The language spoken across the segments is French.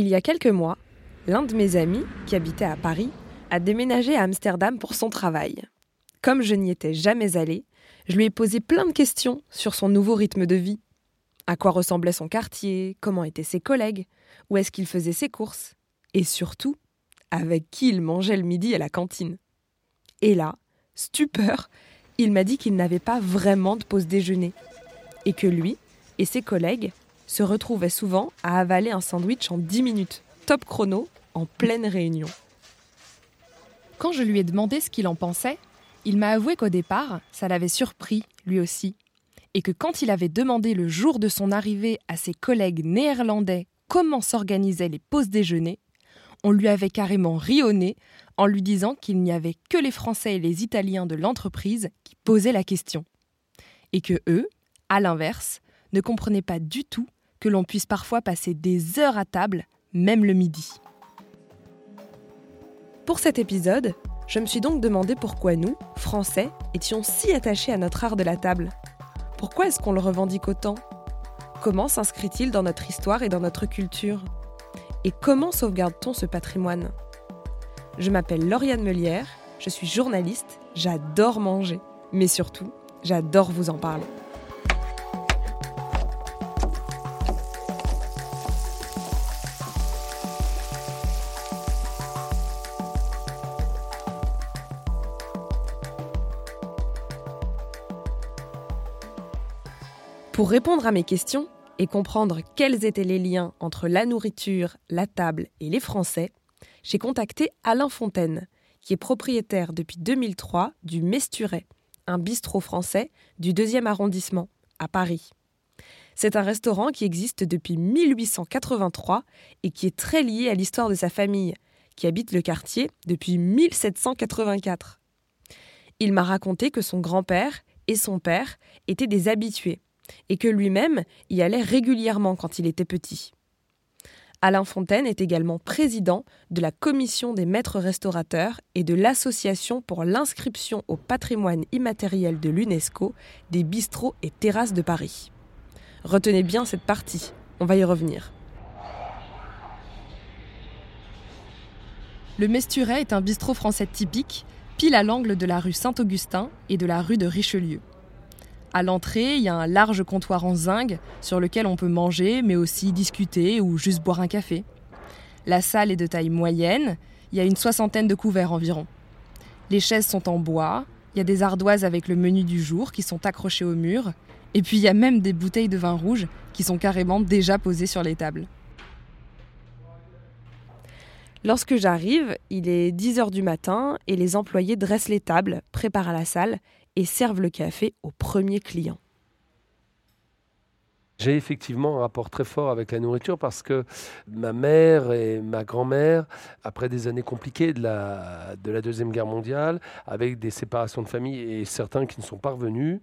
Il y a quelques mois, l'un de mes amis, qui habitait à Paris, a déménagé à Amsterdam pour son travail. Comme je n'y étais jamais allée, je lui ai posé plein de questions sur son nouveau rythme de vie. À quoi ressemblait son quartier, comment étaient ses collègues, où est-ce qu'il faisait ses courses, et surtout, avec qui il mangeait le midi à la cantine. Et là, stupeur, il m'a dit qu'il n'avait pas vraiment de pause déjeuner, et que lui et ses collègues se retrouvaient souvent à avaler un sandwich en 10 minutes, top chrono, en pleine réunion. Quand je lui ai demandé ce qu'il en pensait, il m'a avoué qu'au départ, ça l'avait surpris, lui aussi, et que quand il avait demandé le jour de son arrivée à ses collègues néerlandais comment s'organisaient les pauses déjeuner, on lui avait carrément rionné en lui disant qu'il n'y avait que les Français et les Italiens de l'entreprise qui posaient la question. Et que eux, à l'inverse, ne comprenaient pas du tout que l'on puisse parfois passer des heures à table, même le midi. Pour cet épisode, je me suis donc demandé pourquoi nous, Français, étions si attachés à notre art de la table. Pourquoi est-ce qu'on le revendique autant? Comment s'inscrit-il dans notre histoire et dans notre culture? Et comment sauvegarde-t-on ce patrimoine? Je m'appelle Lauriane Melière, je suis journaliste, j'adore manger, mais surtout, j'adore vous en parler. Pour répondre à mes questions et comprendre quels étaient les liens entre la nourriture, la table et les Français, j'ai contacté Alain Fontaine, qui est propriétaire depuis 2003 du Mesturet, un bistrot français du 2e arrondissement, à Paris. C'est un restaurant qui existe depuis 1883 et qui est très lié à l'histoire de sa famille, qui habite le quartier depuis 1784. Il m'a raconté que son grand-père et son père étaient des habitués et que lui-même y allait régulièrement quand il était petit. Alain Fontaine est également président de la commission des maîtres restaurateurs et de l'association pour l'inscription au patrimoine immatériel de l'UNESCO des bistrots et terrasses de Paris. Retenez bien cette partie, on va y revenir. Le Mesturet est un bistrot français typique, pile à l'angle de la rue Saint-Augustin et de la rue de Richelieu. À l'entrée, il y a un large comptoir en zinc sur lequel on peut manger, mais aussi discuter ou juste boire un café. La salle est de taille moyenne, il y a une soixantaine de couverts environ. Les chaises sont en bois, il y a des ardoises avec le menu du jour qui sont accrochées au mur, et puis il y a même des bouteilles de vin rouge qui sont carrément déjà posées sur les tables. Lorsque j'arrive, il est 10h du matin et les employés dressent les tables, préparent la salle et servent le café aux premiers clients. J'ai effectivement un rapport très fort avec la nourriture parce que ma mère et ma grand-mère, après des années compliquées de la, de la Deuxième Guerre mondiale, avec des séparations de famille et certains qui ne sont pas revenus,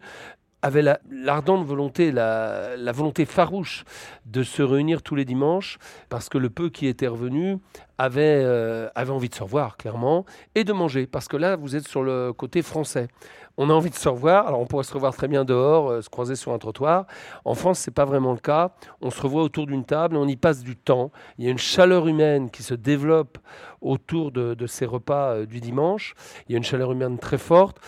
avaient l'ardente volonté, la, la, volonté farouche de se réunir tous les dimanches parce que le peu qui était revenu avait, euh, avait envie de se revoir, clairement, et de manger. Parce que là, vous êtes sur le côté français on a envie de se revoir. Alors on pourrait se revoir très bien dehors, euh, se croiser sur un trottoir. En France, c'est pas vraiment le cas. On se revoit autour d'une table et on y passe du temps. Il y a une chaleur humaine qui se développe autour de, ces repas euh, du dimanche. Il y a une chaleur humaine très forte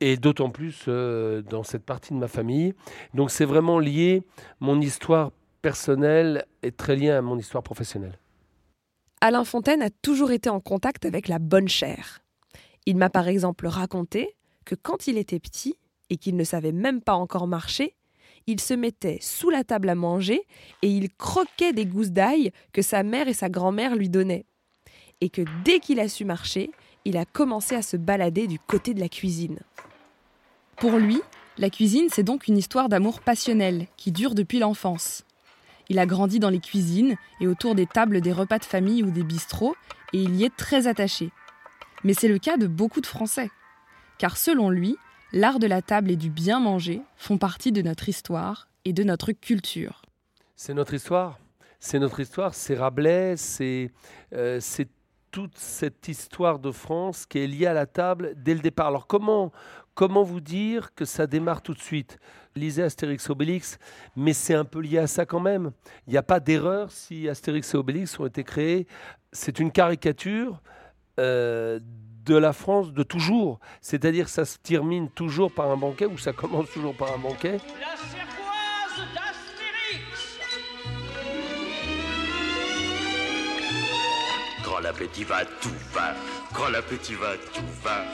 et d'autant plus euh, dans cette partie de ma famille. Donc c'est vraiment lié, mon histoire personnelle est très liée à mon histoire professionnelle. Alain Fontaine a toujours été en contact avec la bonne chair. Il m'a par exemple raconté que quand il était petit et qu'il ne savait même pas encore marcher, il se mettait sous la table à manger et il croquait des gousses d'ail que sa mère et sa grand-mère lui donnaient. Et que dès qu'il a su marcher, il a commencé à se balader du côté de la cuisine. Pour lui, la cuisine, c'est donc une histoire d'amour passionnel qui dure depuis l'enfance. Il a grandi dans les cuisines et autour des tables des repas de famille ou des bistrots, et il y est très attaché. Mais c'est le cas de beaucoup de Français. Car selon lui, l'art de la table et du bien manger font partie de notre histoire et de notre culture. C'est notre histoire. C'est notre histoire. C'est Rabelais. C'est euh, toute cette histoire de France qui est liée à la table dès le départ. Alors comment, comment vous dire que ça démarre tout de suite? Lisez Astérix Obélix, mais c'est un peu lié à ça quand même. Il n'y a pas d'erreur si Astérix et Obélix ont été créés. C'est une caricature euh, de la France de toujours. C'est-à-dire ça se termine toujours par un banquet ou ça commence toujours par un banquet? Grand l'appétit va, tout va. Grand l'appétit va, tout va.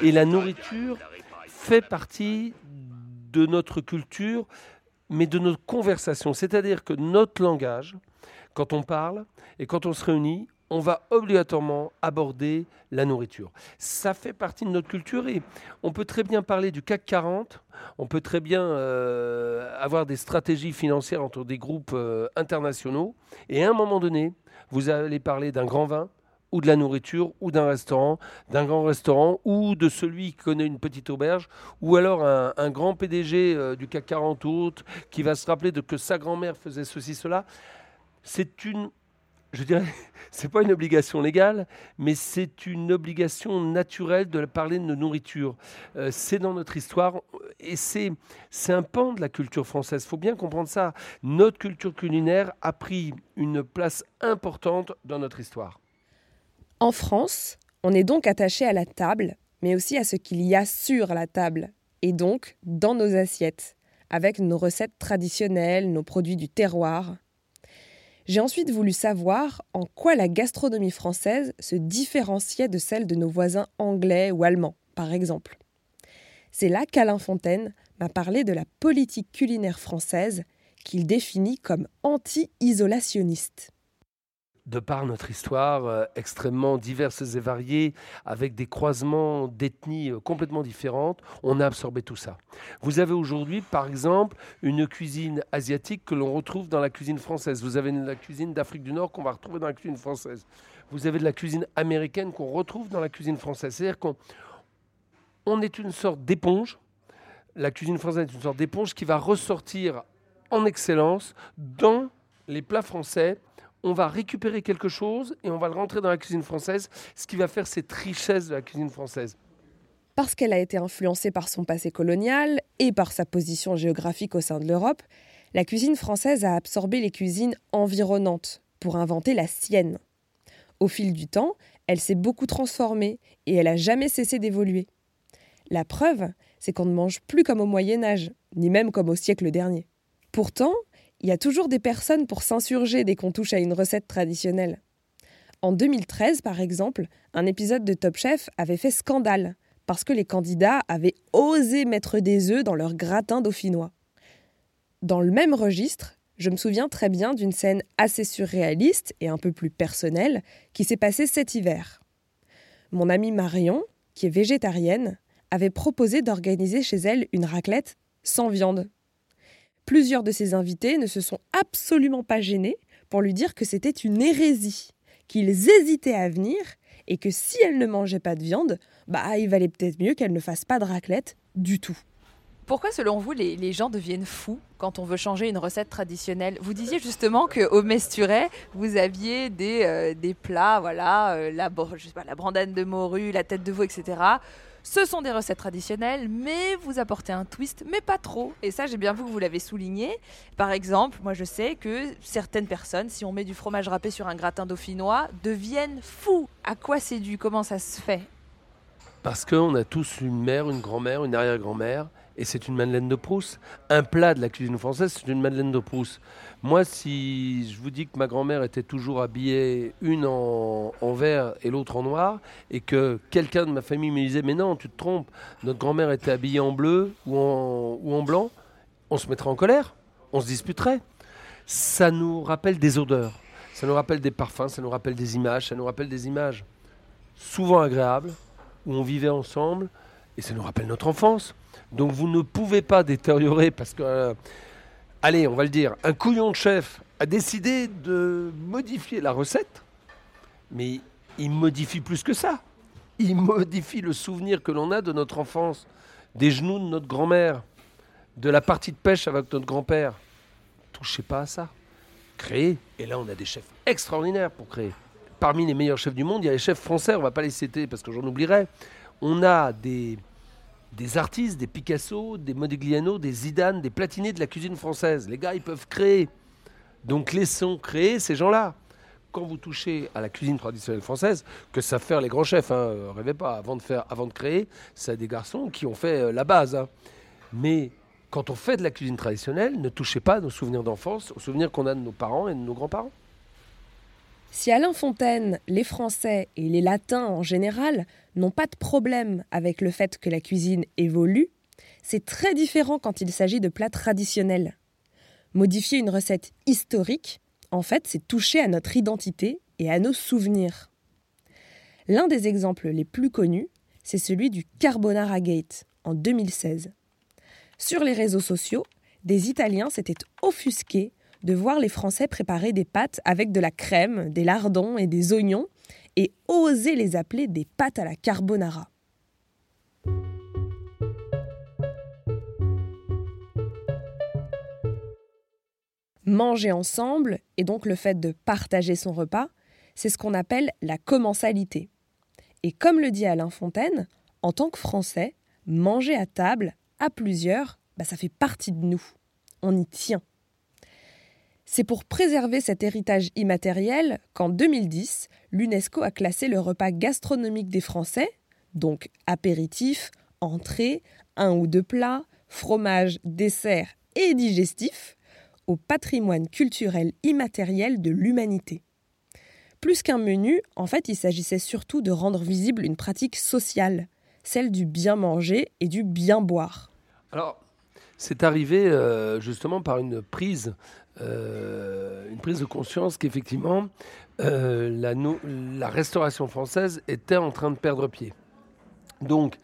Et la nourriture fait partie de notre culture, mais de notre conversation. C'est-à-dire que notre langage, quand on parle et quand on se réunit, on va obligatoirement aborder la nourriture. Ça fait partie de notre culture et on peut très bien parler du CAC 40, on peut très bien euh, avoir des stratégies financières entre des groupes euh, internationaux et à un moment donné, vous allez parler d'un grand vin, ou de la nourriture, ou d'un restaurant, d'un grand restaurant, ou de celui qui connaît une petite auberge, ou alors un, grand PDG euh, du CAC 40 ou autre qui va se rappeler de que sa grand-mère faisait ceci, cela. C'est une je dirais, c'est pas une obligation légale, mais c'est une obligation naturelle de parler de nourriture. Euh, c'est dans notre histoire et c'est, c'est un pan de la culture française. Il faut bien comprendre ça. Notre culture culinaire a pris une place importante dans notre histoire. En France, on est donc attaché à la table, mais aussi à ce qu'il y a sur la table, et donc dans nos assiettes, avec nos recettes traditionnelles, nos produits du terroir, j'ai ensuite voulu savoir en quoi la gastronomie française se différenciait de celle de nos voisins anglais ou allemands, par exemple. C'est là qu'Alain Fontaine m'a parlé de la politique culinaire française qu'il définit comme anti-isolationniste de par notre histoire euh, extrêmement diverse et variée, avec des croisements d'ethnies euh, complètement différentes, on a absorbé tout ça. Vous avez aujourd'hui, par exemple, une cuisine asiatique que l'on retrouve dans la cuisine française. Vous avez la cuisine d'Afrique du Nord qu'on va retrouver dans la cuisine française. Vous avez de la cuisine américaine qu'on retrouve dans la cuisine française. C'est-à-dire qu'on on est une sorte d'éponge. La cuisine française est une sorte d'éponge qui va ressortir en excellence dans les plats français on va récupérer quelque chose et on va le rentrer dans la cuisine française, ce qui va faire cette richesse de la cuisine française. Parce qu'elle a été influencée par son passé colonial et par sa position géographique au sein de l'Europe, la cuisine française a absorbé les cuisines environnantes pour inventer la sienne. Au fil du temps, elle s'est beaucoup transformée et elle n'a jamais cessé d'évoluer. La preuve, c'est qu'on ne mange plus comme au Moyen Âge, ni même comme au siècle dernier. Pourtant, il y a toujours des personnes pour s'insurger dès qu'on touche à une recette traditionnelle. En 2013, par exemple, un épisode de Top Chef avait fait scandale parce que les candidats avaient osé mettre des œufs dans leur gratin dauphinois. Dans le même registre, je me souviens très bien d'une scène assez surréaliste et un peu plus personnelle qui s'est passée cet hiver. Mon amie Marion, qui est végétarienne, avait proposé d'organiser chez elle une raclette sans viande. Plusieurs de ses invités ne se sont absolument pas gênés pour lui dire que c'était une hérésie, qu'ils hésitaient à venir et que si elle ne mangeait pas de viande, bah il valait peut-être mieux qu'elle ne fasse pas de raclette du tout. Pourquoi, selon vous, les, gens deviennent fous quand on veut changer une recette traditionnelle? Vous disiez justement qu'au Mesturet, vous aviez des, euh, des plats, voilà, euh, la, je de morue, la tête de veau, etc. Ce sont des recettes traditionnelles, mais vous apportez un twist, mais pas trop. Et ça, j'ai bien vu que vous l'avez souligné. Par exemple, moi je sais que certaines personnes, si on met du fromage râpé sur un gratin dauphinois, deviennent fous. À quoi c'est dû? Comment ça se fait? Parce qu'on a tous une mère, une grand-mère, une arrière-grand-mère et c'est une Madeleine de Proust. Un plat de la cuisine française, c'est une Madeleine de Proust. Moi, si je vous dis que ma grand-mère était toujours habillée, une en, vert et l'autre en noir, et que quelqu'un de ma famille me disait Mais non, tu te trompes, notre grand-mère était habillée en bleu en, ou en blanc, on se mettrait en colère, on se disputerait. Ça nous rappelle des odeurs, ça nous rappelle des parfums, ça nous rappelle des images, ça nous rappelle des images souvent agréables, où on vivait ensemble, et ça nous rappelle notre enfance. Donc vous ne pouvez pas détériorer parce que euh, allez, on va le dire, un couillon de chef a décidé de modifier la recette, mais il modifie plus que ça. Il modifie le souvenir que l'on a de notre enfance, des genoux de notre grand-mère, de la partie de pêche avec notre grand-père. Touchez pas à ça. Créer. Et là, on a des chefs extraordinaires pour créer. Parmi les meilleurs chefs du monde, il y a les chefs français, on va pas les citer parce que j'en oublierai. On a des, des artistes, des Picasso, des Modigliano, des Zidane, des Platini de la cuisine française. Les gars, ils peuvent créer. Donc laissons créer ces gens-là. Quand vous touchez à la cuisine traditionnelle française, que savent faire les grands chefs, hein, rêvez pas, avant de, faire, avant de créer, c'est des garçons qui ont fait euh, la base. hein. Mais quand on fait de la cuisine traditionnelle, ne touchez pas à nos souvenirs d'enfance, aux souvenirs qu'on a de nos parents et de nos grands-parents. Si Alain Fontaine, les Français et les Latins en général n'ont pas de problème avec le fait que la cuisine évolue, c'est très différent quand il s'agit de plats traditionnels. Modifier une recette historique, en fait, c'est toucher à notre identité et à nos souvenirs. L'un des exemples les plus connus, c'est celui du Carbonara Gate en 2016. Sur les réseaux sociaux, des Italiens s'étaient offusqués de voir les Français préparer des pâtes avec de la crème, des lardons et des oignons et oser les appeler des pâtes à la carbonara. Manger ensemble, et donc le fait de partager son repas, c'est ce qu'on appelle la commensalité. Et comme le dit Alain Fontaine, en tant que Français, manger à table, à plusieurs, bah, ça fait partie de nous. On y tient. C'est pour préserver cet héritage immatériel qu'en 2010, l'UNESCO a classé le repas gastronomique des Français, donc apéritif, entrée, un ou deux plats, fromage, dessert et digestif, au patrimoine culturel immatériel de l'humanité. Plus qu'un menu, en fait, il s'agissait surtout de rendre visible une pratique sociale, celle du bien manger et du bien boire. Alors, c'est arrivé euh, justement par une prise, euh, une prise de conscience qu'effectivement, euh, la, restauration française était en train de perdre pied. Donc,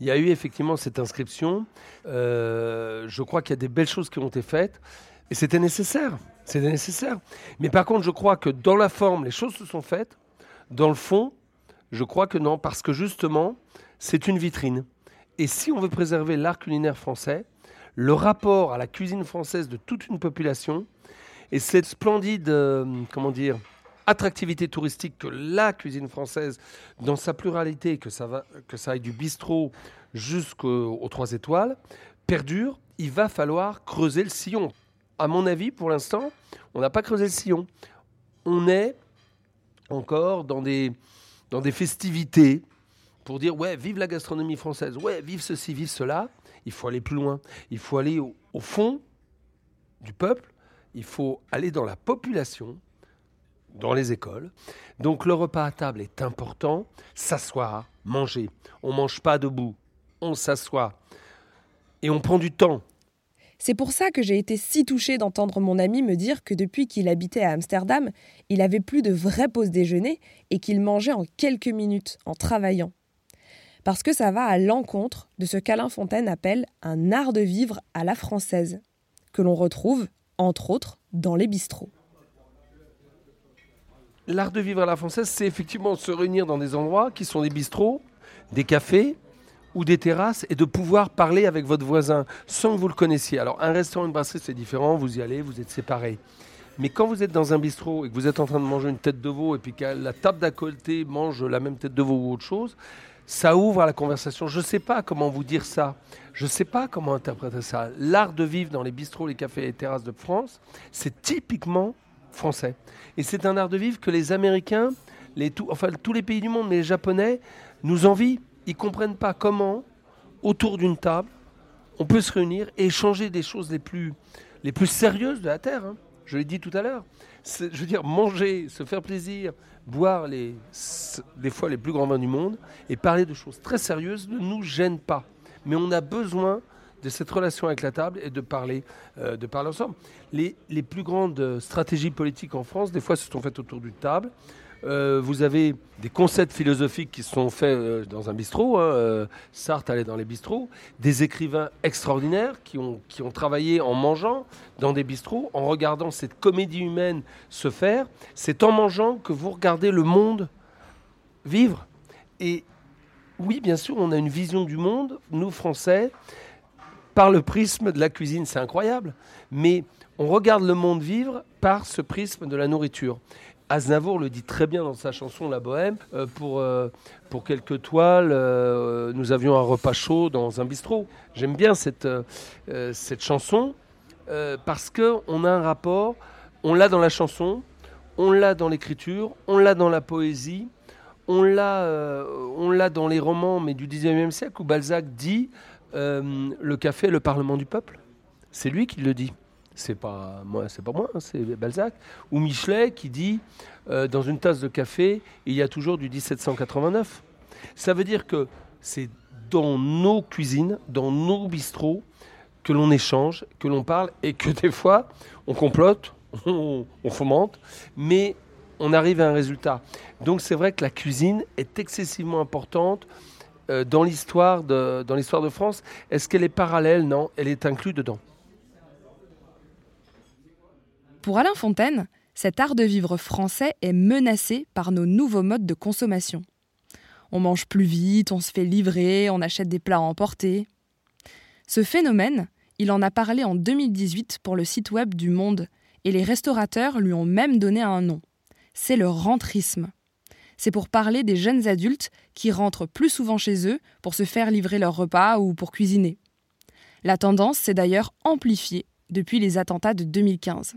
il y a eu effectivement cette inscription. Euh, je crois qu'il y a des belles choses qui ont été faites. Et c'était nécessaire. C'était nécessaire. Mais par contre, je crois que dans la forme, les choses se sont faites. Dans le fond, je crois que non, parce que justement, c'est une vitrine. Et si on veut préserver l'art culinaire français, le rapport à la cuisine française de toute une population et cette splendide, euh, comment dire, attractivité touristique que la cuisine française, dans sa pluralité, que ça, va, que ça aille du bistrot jusqu'aux aux trois étoiles, perdure, il va falloir creuser le sillon. À mon avis, pour l'instant, on n'a pas creusé le sillon. On est encore dans des, dans des festivités pour dire ouais, vive la gastronomie française, ouais, vive ceci, vive cela. Il faut aller plus loin. Il faut aller au, fond du peuple. Il faut aller dans la population, dans les écoles. Donc le repas à table est important. S'asseoir, manger. On mange pas debout. On s'assoit. Et on prend du temps. C'est pour ça que j'ai été si touchée d'entendre mon ami me dire que depuis qu'il habitait à Amsterdam, il avait plus de vraies pauses déjeuner et qu'il mangeait en quelques minutes, en travaillant. Parce que ça va à l'encontre de ce qu'Alain Fontaine appelle un art de vivre à la française, que l'on retrouve, entre autres, dans les bistrots. L'art de vivre à la française, c'est effectivement se réunir dans des endroits qui sont des bistrots, des cafés ou des terrasses et de pouvoir parler avec votre voisin sans que vous le connaissiez. Alors un restaurant, une brasserie, c'est différent, vous y allez, vous êtes séparés. Mais quand vous êtes dans un bistrot et que vous êtes en train de manger une tête de veau et puis que la table d'à côté mange la même tête de veau ou autre chose, ça ouvre à la conversation. Je ne sais pas comment vous dire ça. Je ne sais pas comment interpréter ça. L'art de vivre dans les bistrots, les cafés et les terrasses de France, c'est typiquement français. Et c'est un art de vivre que les Américains, les enfin tous les pays du monde, mais les Japonais, nous envient. Ils comprennent pas comment, autour d'une table, on peut se réunir et échanger des choses les plus, les plus sérieuses de la Terre. hein. Je l'ai dit tout à l'heure. Je veux dire, manger, se faire plaisir, boire des fois les plus grands vins du monde et parler de choses très sérieuses ne nous gêne pas. Mais on a besoin de cette relation avec la table et de parler, euh, ensemble. Les, les plus grandes euh, stratégies politiques en France, des fois, se sont faites autour d'une table. Euh, vous avez des concepts philosophiques qui sont faits euh, dans un bistrot. Hein, euh, Sartre allait dans les bistrots. Des écrivains extraordinaires qui ont, qui ont travaillé en mangeant dans des bistrots, en regardant cette comédie humaine se faire. C'est en mangeant que vous regardez le monde vivre. Et oui, bien sûr, on a une vision du monde, nous Français, par le prisme de la cuisine. C'est incroyable. Mais on regarde le monde vivre par ce prisme de la nourriture. Aznavour le dit très bien dans sa chanson La Bohème. Euh, pour, euh, pour quelques toiles, euh, nous avions un repas chaud dans un bistrot. J'aime bien cette, chanson parce qu'on a un rapport, on l'a dans la chanson, on l'a dans l'écriture, on l'a dans la poésie, on l'a, on l'a dans les romans, mais du 19e siècle, où Balzac dit Le café est le parlement du peuple. C'est lui qui le dit c'est pas moi, c'est pas moi, hein, c'est Balzac, ou Michelet qui dit euh, dans une tasse de café, il y a toujours du 1789. Ça veut dire que c'est dans nos cuisines, dans nos bistrots, que l'on échange, que l'on parle, et que des fois, on complote, on, fomente, mais on arrive à un résultat. Donc c'est vrai que la cuisine est excessivement importante euh, dans l'histoire de, de France. Est-ce qu'elle est parallèle? Non, elle est inclue dedans. Pour Alain Fontaine, cet art de vivre français est menacé par nos nouveaux modes de consommation. On mange plus vite, on se fait livrer, on achète des plats à emporter. Ce phénomène, il en a parlé en 2018 pour le site web du Monde, et les restaurateurs lui ont même donné un nom. C'est le rentrisme. C'est pour parler des jeunes adultes qui rentrent plus souvent chez eux pour se faire livrer leur repas ou pour cuisiner. La tendance s'est d'ailleurs amplifiée depuis les attentats de 2015.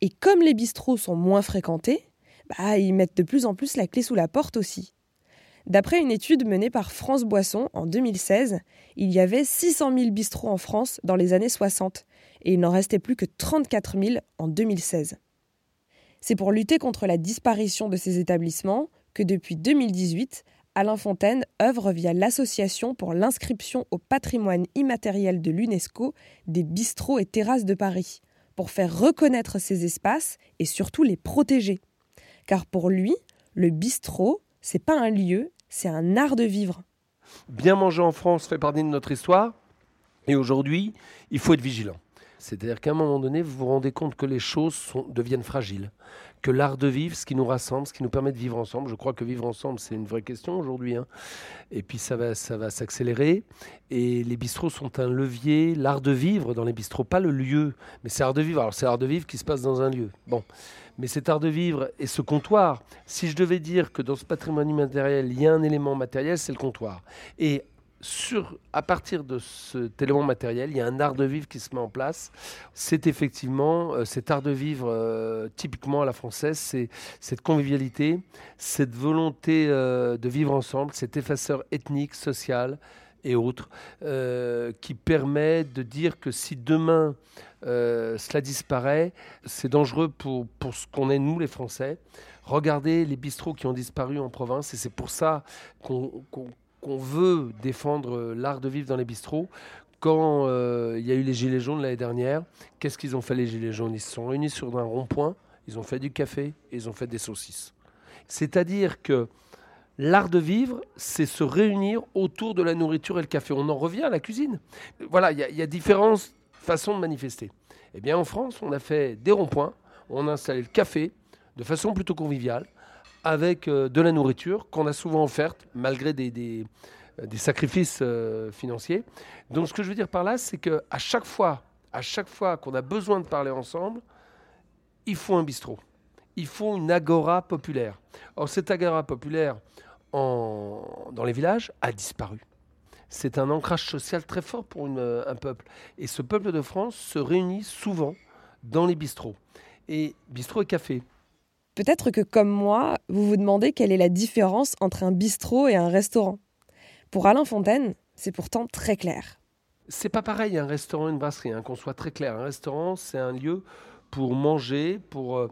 Et comme les bistrots sont moins fréquentés, bah, ils mettent de plus en plus la clé sous la porte aussi. D'après une étude menée par France Boisson en 2016, il y avait 600 000 bistrots en France dans les années 60 et il n'en restait plus que 34 000 en 2016. C'est pour lutter contre la disparition de ces établissements que depuis 2018, Alain Fontaine œuvre via l'Association pour l'inscription au patrimoine immatériel de l'UNESCO des bistrots et terrasses de Paris, pour faire reconnaître ces espaces et surtout les protéger. Car pour lui, le bistrot, c'est pas un lieu, c'est un art de vivre. Bien manger en France fait partie de notre histoire et aujourd'hui, il faut être vigilant. C'est-à-dire qu'à un moment donné, vous vous rendez compte que les choses deviennent fragiles que l'art de vivre, ce qui nous rassemble, ce qui nous permet de vivre ensemble. Je crois que vivre ensemble, c'est une vraie question aujourd'hui. Hein. Et puis ça va, ça va s'accélérer. Et les bistrots sont un levier, l'art de vivre dans les bistrots, pas le lieu, mais c'est l'art de vivre. Alors c'est l'art de vivre qui se passe dans un lieu. Bon. Mais cet art de vivre et ce comptoir, si je devais dire que dans ce patrimoine immatériel, il y a un élément matériel, c'est le comptoir. Et à partir de cet élément matériel, il y a un art de vivre qui se met en place. C'est effectivement euh, cet art de vivre euh, typiquement à la française, c'est cette convivialité, cette volonté euh, de vivre ensemble, cet effaceur ethnique, social et autres, qui permet de dire que si demain cela disparaît, c'est dangereux pour, pour ce qu'on est nous les Français. Regardez les bistrots qui ont disparu en province et c'est pour ça qu'on qu'on veut défendre l'art de vivre dans les bistrots. Quand euh, il y a eu les Gilets jaunes l'année dernière, qu'est-ce qu'ils ont fait les Gilets jaunes? Ils se sont réunis sur un rond-point, ils ont fait du café et ils ont fait des saucisses. C'est-à-dire que l'art de vivre, c'est se réunir autour de la nourriture et le café. On en revient à la cuisine. Voilà, il y, y, a différentes façons de manifester. Eh bien, en France, on a fait des ronds-points, on a installé le café de façon plutôt conviviale avec euh, de la nourriture qu'on a souvent offerte, malgré des, euh, sacrifices euh, financiers. Donc ce que je veux dire par là, c'est qu'à chaque fois, à chaque fois qu'on a besoin de parler ensemble, il faut un bistrot. Il faut une agora populaire. Or, cette agora populaire dans les villages a disparu. C'est un ancrage social très fort pour un peuple. Et ce peuple de France se réunit souvent dans les bistrots. Et bistrot et café. Peut-être que comme moi, vous vous demandez quelle est la différence entre un bistrot et un restaurant. Pour Alain Fontaine, c'est pourtant très clair. C'est pas pareil un restaurant et une brasserie, hein, qu'on soit très clair. Un restaurant, c'est un lieu pour manger, pour euh,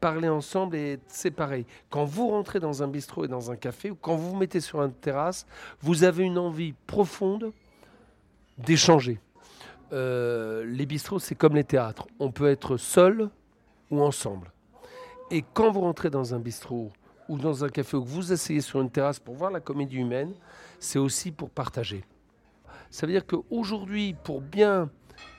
parler ensemble et être séparés. Quand vous rentrez dans un bistrot et dans un café, ou quand vous vous mettez sur une terrasse, vous avez une envie profonde d'échanger. Euh, les bistrots, c'est comme les théâtres. On peut être seul ou ensemble. Et quand vous rentrez dans un bistrot ou dans un café ou que vous asseyez sur une terrasse pour voir la comédie humaine, c'est aussi pour partager. Ça veut dire qu'aujourd'hui, pour bien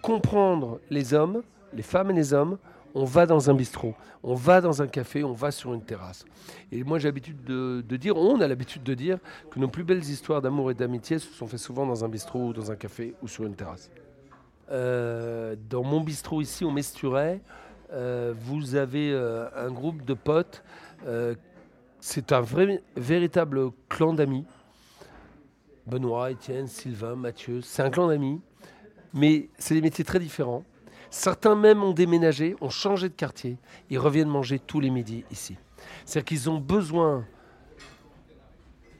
comprendre les hommes, les femmes et les hommes, on va dans un bistrot, on va dans un café, on va sur une terrasse. Et moi j'ai l'habitude de, dire, on a l'habitude de dire que nos plus belles histoires d'amour et d'amitié se sont faites souvent dans un bistrot, ou dans un café ou sur une terrasse. Euh, dans mon bistrot ici au Mesturet, vous avez euh, un groupe de potes. c'est un vrai, véritable clan d'amis. Benoît, Étienne, Sylvain, Mathieu, c'est un clan d'amis, mais c'est des métiers très différents. Certains même ont déménagé, ont changé de quartier. Ils reviennent manger tous les midis ici. C'est-à-dire qu'ils ont besoin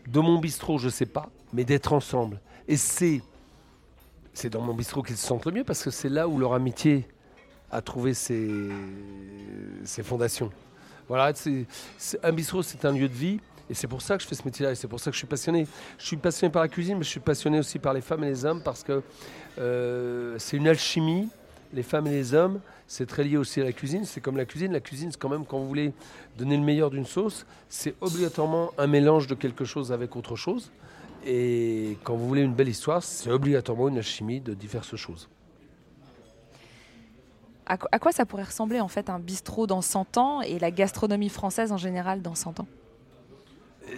de mon bistrot, je ne sais pas, mais d'être ensemble. Et c'est, c'est dans mon bistrot qu'ils se sentent le mieux parce que c'est là où leur amitié a trouvé ses, fondations. Voilà, un bistrot, c'est un lieu de vie. Et c'est pour ça que je fais ce métier-là, et c'est pour ça que je suis passionné. Je suis passionné par la cuisine, mais je suis passionné aussi par les femmes et les hommes, parce que euh, c'est une alchimie les femmes et les hommes, c'est très lié aussi à la cuisine. C'est comme la cuisine. La cuisine, c'est quand même quand vous voulez donner le meilleur d'une sauce, c'est obligatoirement un mélange de quelque chose avec autre chose. Et quand vous voulez une belle histoire, c'est obligatoirement une alchimie de diverses choses. À quoi ça pourrait ressembler en fait un bistrot dans 100 ans et la gastronomie française en général dans 100 ans?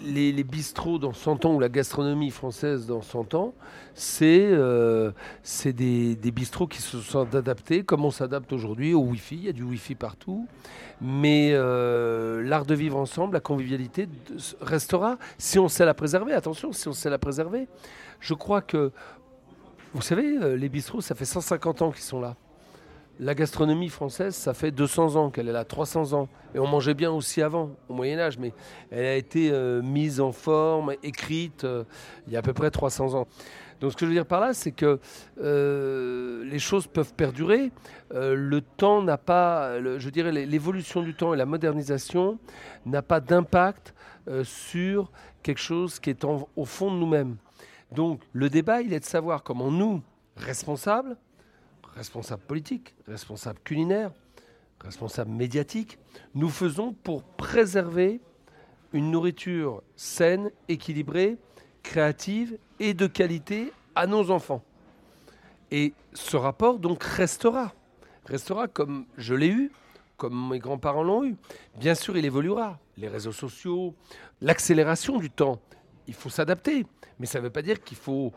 Les, bistrots dans 100 ans ou la gastronomie française dans 100 ans, c'est euh, des, bistrots qui se sont adaptés comme on s'adapte aujourd'hui au Wi-Fi. Il y a du Wi-Fi partout. Mais euh, l'art de vivre ensemble, la convivialité restera si on sait la préserver. Attention, si on sait la préserver. Je crois que, vous savez, euh, les bistrots, ça fait 150 ans qu'ils sont là. La gastronomie française, ça fait 200 ans qu'elle est là, 300 ans. Et on mangeait bien aussi avant, au Moyen Âge, mais elle a été euh, mise en forme, écrite, euh, il y a à peu près 300 ans. Donc ce que je veux dire par là, c'est que euh, les choses peuvent perdurer. le temps n'a pas, je dirais, l'évolution du temps et la modernisation n'a pas d'impact sur quelque chose qui est au fond de nous-mêmes. Donc le débat, il est de savoir comment nous, responsables, responsables politiques, responsables culinaires, responsables médiatiques, nous faisons pour préserver une nourriture saine, équilibrée, créative et de qualité à nos enfants. Et ce rapport donc restera, restera comme je l'ai eu, comme mes grands-parents l'ont eu. Bien sûr, il évoluera. Les réseaux sociaux, l'accélération du temps, il faut s'adapter. Mais ça ne veut pas dire qu'il faut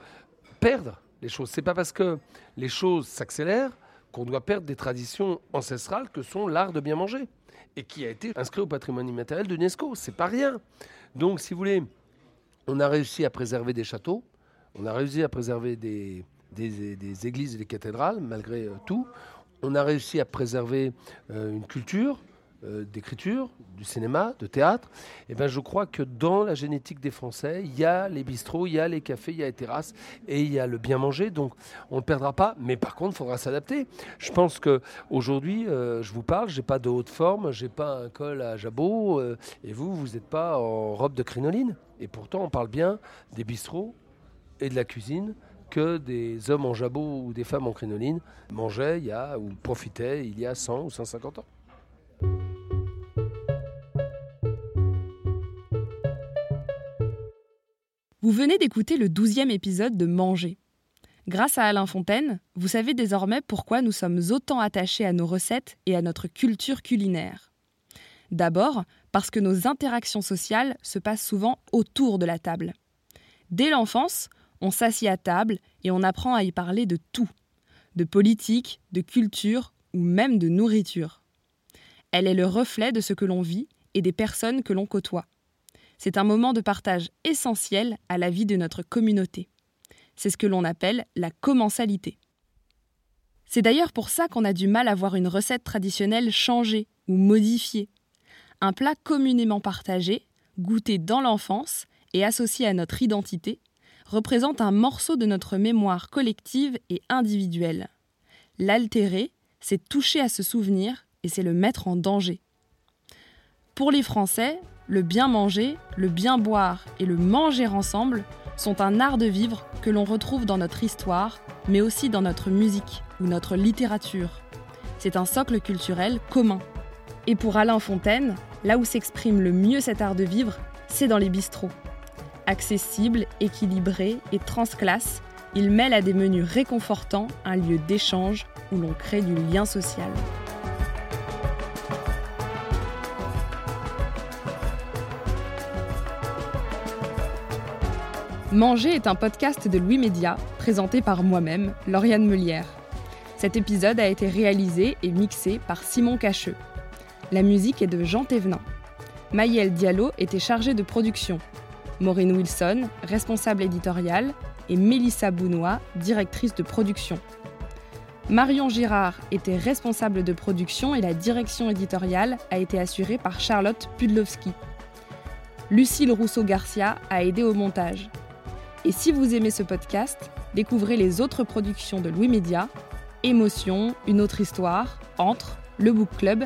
perdre les choses. C'est pas parce que les choses s'accélèrent qu'on doit perdre des traditions ancestrales que sont l'art de bien manger et qui a été inscrit au patrimoine immatériel de l'UNESCO. C'est pas rien. Donc, si vous voulez, on a réussi à préserver des châteaux, on a réussi à préserver des, églises et des cathédrales, malgré euh, tout. On a réussi à préserver euh, une culture, euh, d'écriture, du cinéma, de théâtre, et eh ben, je crois que dans la génétique des Français, il y a les bistrots, il y a les cafés, il y a les terrasses et il y a le bien manger. Donc on ne perdra pas, mais par contre, il faudra s'adapter. Je pense qu'aujourd'hui, euh, je vous parle, je n'ai pas de haute forme, je n'ai pas un col à jabot, euh, et vous, vous n'êtes pas en robe de crinoline. Et pourtant, on parle bien des bistrots et de la cuisine que des hommes en jabot ou des femmes en crinoline mangeaient il y a, ou profitaient il y a 100 ou 150 ans. Vous venez d'écouter le douzième épisode de Manger. Grâce à Alain Fontaine, vous savez désormais pourquoi nous sommes autant attachés à nos recettes et à notre culture culinaire. D'abord, parce que nos interactions sociales se passent souvent autour de la table. Dès l'enfance, on s'assied à table et on apprend à y parler de tout, de politique, de culture ou même de nourriture. Elle est le reflet de ce que l'on vit et des personnes que l'on côtoie. C'est un moment de partage essentiel à la vie de notre communauté. C'est ce que l'on appelle la commensalité. C'est d'ailleurs pour ça qu'on a du mal à voir une recette traditionnelle changée ou modifiée. Un plat communément partagé, goûté dans l'enfance et associé à notre identité, représente un morceau de notre mémoire collective et individuelle. L'altérer, c'est toucher à ce souvenir et c'est le mettre en danger. Pour les Français, le bien manger, le bien boire et le manger ensemble sont un art de vivre que l'on retrouve dans notre histoire, mais aussi dans notre musique ou notre littérature. C'est un socle culturel commun. Et pour Alain Fontaine, là où s'exprime le mieux cet art de vivre, c'est dans les bistrots. Accessible, équilibré et transclasse, il mêle à des menus réconfortants un lieu d'échange où l'on crée du lien social. Manger est un podcast de Louis Média, présenté par moi-même, Lauriane Melière. Cet épisode a été réalisé et mixé par Simon Cacheux. La musique est de Jean Thévenin. Maëlle Diallo était chargée de production. Maureen Wilson, responsable éditoriale, et Mélissa Bounois, directrice de production. Marion Girard était responsable de production et la direction éditoriale a été assurée par Charlotte Pudlowski. Lucille Rousseau-Garcia a aidé au montage. Et si vous aimez ce podcast, découvrez les autres productions de Louis Média, Émotion, Une autre histoire, Entre, Le Book Club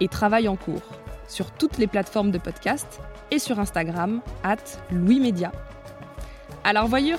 et Travail en cours, sur toutes les plateformes de podcast et sur Instagram, at Louis Média. Alors voyure